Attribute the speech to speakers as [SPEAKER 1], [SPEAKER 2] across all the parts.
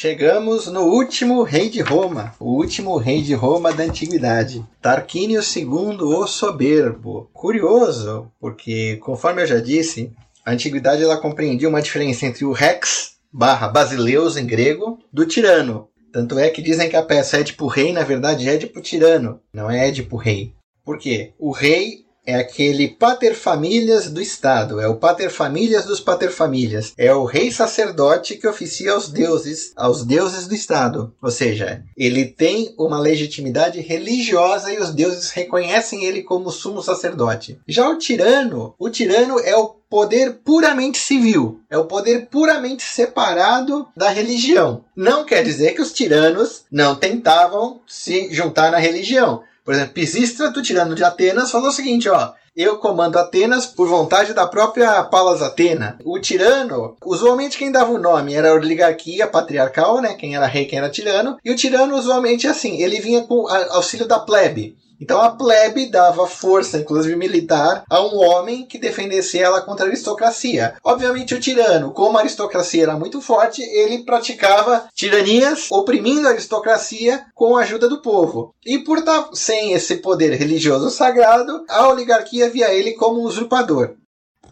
[SPEAKER 1] Chegamos no último rei de Roma, o último rei de Roma da antiguidade, Tarquínio II o Soberbo. Curioso, porque conforme eu já disse, a antiguidade ela compreendia uma diferença entre o rex barra basileus em grego do tirano. Tanto é que dizem que a peça Édipo Rei, na verdade, é Édipo Tirano, não é Édipo Rei. Por quê? O rei é aquele paterfamílias do Estado, é o paterfamílias dos paterfamílias, é o rei sacerdote que oficia aos deuses, aos deuses do Estado. Ou seja, ele tem uma legitimidade religiosa e os deuses reconhecem ele como sumo sacerdote. Já o tirano, o tirano é o poder puramente civil, é o poder puramente separado da religião. Não quer dizer que os tiranos não tentavam se juntar na religião. Por exemplo, Pisístrato, tirano de Atenas, falou o seguinte, ó. Eu comando Atenas por vontade da própria Palas Atena. O tirano, usualmente quem dava o nome era a oligarquia patriarcal, né? Quem era rei, quem era tirano. E o tirano, usualmente, assim, ele vinha com auxílio da plebe. Então a plebe dava força, inclusive militar, a um homem que defendesse ela contra a aristocracia. Obviamente o tirano, como a aristocracia era muito forte, ele praticava tiranias, oprimindo a aristocracia com a ajuda do povo. E por estar sem esse poder religioso sagrado, a oligarquia via ele como usurpador.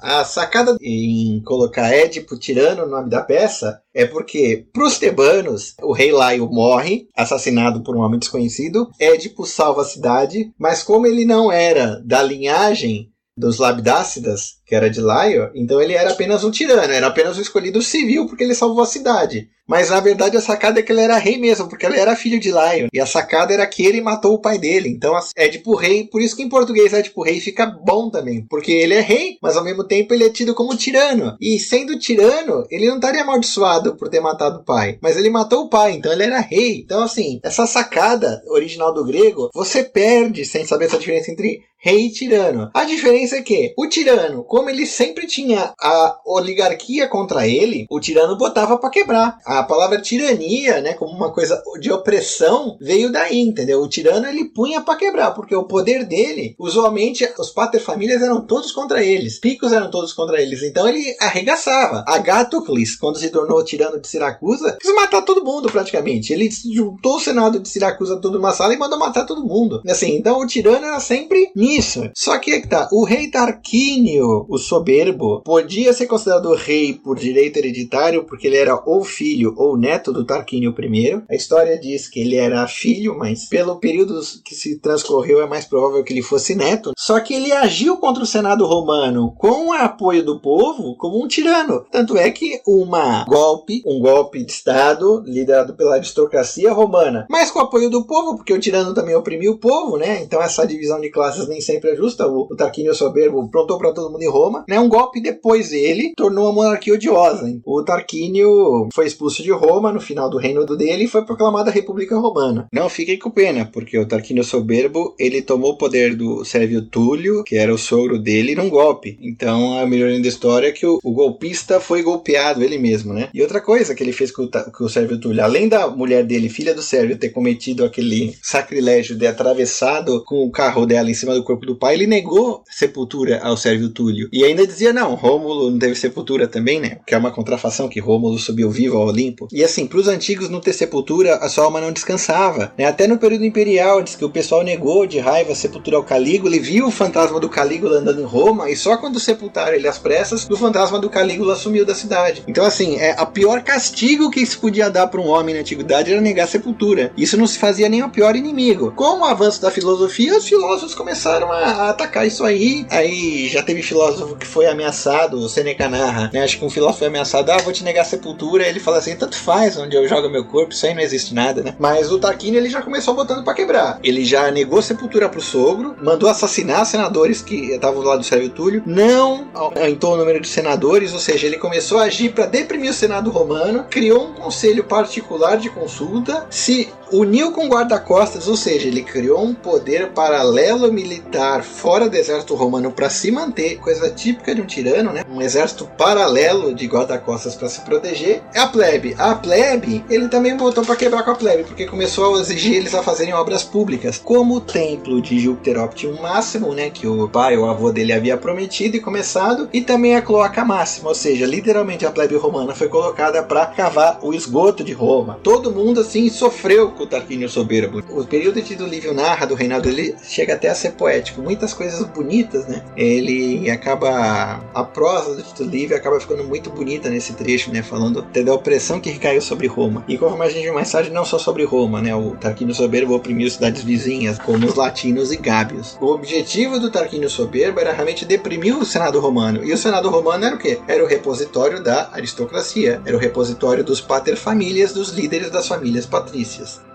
[SPEAKER 1] A sacada em colocar Édipo tirano no nome da peça é porque, para os tebanos, o rei Laio morre, assassinado por um homem desconhecido. Édipo salva a cidade, mas como ele não era da linhagem dos Labdácidas, que era de Laio, então ele era apenas um tirano, era apenas um escolhido civil porque ele salvou a cidade. Mas na verdade a sacada é que ele era rei mesmo, porque ele era filho de Lion. E a sacada era que ele matou o pai dele. Então é tipo rei, por isso que em português é tipo rei fica bom também. Porque ele é rei, mas ao mesmo tempo ele é tido como tirano. E sendo tirano, ele não estaria amaldiçoado por ter matado o pai. Mas ele matou o pai, então ele era rei. Então assim, essa sacada original do grego, você perde sem saber essa diferença entre rei e tirano. A diferença é que o tirano, como ele sempre tinha a oligarquia contra ele, o tirano botava para quebrar. A palavra tirania, né, como uma coisa de opressão, veio daí, entendeu? O tirano ele punha para quebrar, porque o poder dele, usualmente os paterfamílias eram todos contra eles, picos eram todos contra eles, então ele arregaçava. Agatocles, quando se tornou tirano de Siracusa, quis matar todo mundo praticamente. Ele juntou o senado de Siracusa tudo numa sala e mandou matar todo mundo. Assim, então o tirano era sempre nisso. Só que é que tá, o rei Tarquínio, o soberbo, podia ser considerado rei por direito hereditário porque ele era ou filho ou neto do Tarquínio I. A história diz que ele era filho, mas pelo período que se transcorreu é mais provável que ele fosse neto. Só que ele agiu contra o Senado romano com o apoio do povo como um tirano. Tanto é que uma golpe, um golpe de Estado liderado pela aristocracia romana, mas com o apoio do povo, porque o tirano também oprimiu o povo, né? Então essa divisão de classes nem sempre é justa. O, o Tarquínio soberbo prontou para todo mundo em Roma, né? Um golpe depois dele tornou a monarquia odiosa. O Tarquínio foi expulso de Roma no final do reino dele e foi proclamada República Romana. Não fiquem com pena, porque o Tarquínio Soberbo ele tomou o poder do Sérvio Túlio, que era o sogro dele, num golpe. Então a melhor da história é que o, o, golpista foi golpeado ele mesmo, né? E outra coisa que ele fez com o, com o Sérvio Túlio, além da mulher dele, filha do Sérvio, ter cometido aquele sacrilégio de atravessado com o carro dela em cima do corpo do pai, ele negou sepultura ao Sérvio Túlio. E ainda dizia, não, Rômulo não teve sepultura também, né? Que é uma contrafação que Rômulo subiu vivo ao Olimpo. E assim, para os antigos não ter sepultura, a sua alma não descansava. Né? Até no período imperial, diz que o pessoal negou de raiva sepultura ao Calígula e viu o fantasma do Calígula andando em Roma, e só quando sepultaram ele às pressas, o fantasma do Calígula sumiu da cidade. Então, assim, é a pior castigo que se podia dar para um homem na antiguidade era negar sepultura. Isso não se fazia nem ao pior inimigo. Com o avanço da filosofia, os filósofos começaram a atacar isso aí. Aí já teve filósofo que foi ameaçado, o Seneca narra, né? Acho que um filósofo foi ameaçado, ah, vou te negar a sepultura. Ele fala assim, tanto faz onde eu jogo meu corpo, isso aí não existe nada, né? Mas o Tarquínio ele já começou botando para quebrar. Ele já negou sepultura pro sogro, mandou assassinar senadores que estavam do lado do Sérvio Túlio, não aumentou o número de senadores, ou seja, ele começou a agir para deprimir o Senado romano, criou um conselho particular de consulta, se uniu com guarda-costas, ou seja, ele criou um poder paralelo militar fora do exército romano para se manter, coisa típica de um tirano, né? Um exército paralelo de guarda-costas para se proteger. A plebe. A plebe, ele também voltou para quebrar com a plebe, porque começou a exigir eles a fazerem obras públicas, como o templo de Júpiter Optimum Máximo, né, que o pai, o avô dele havia prometido e começado, e também a cloaca máxima, ou seja, literalmente a plebe romana foi colocada para cavar o esgoto de Roma. Todo mundo assim sofreu com o Tarquínio Soberbo. O período de Livio narra do reinado dele chega até a ser poético, muitas coisas bonitas, né? Ele acaba a prosa do Tito Livio acaba ficando muito bonita nesse trecho, né, falando da opressão que recaiu sobre Roma. E conforme a gente mais tarde, não só sobre Roma, né? O Tarquínio Soberbo oprimiu cidades vizinhas, como os latinos e gábios. O objetivo do Tarquínio Soberbo era realmente deprimir o Senado romano. E o Senado romano era o quê? Era o repositório da aristocracia, era o repositório dos paterfamilias, dos líderes das famílias patrícias.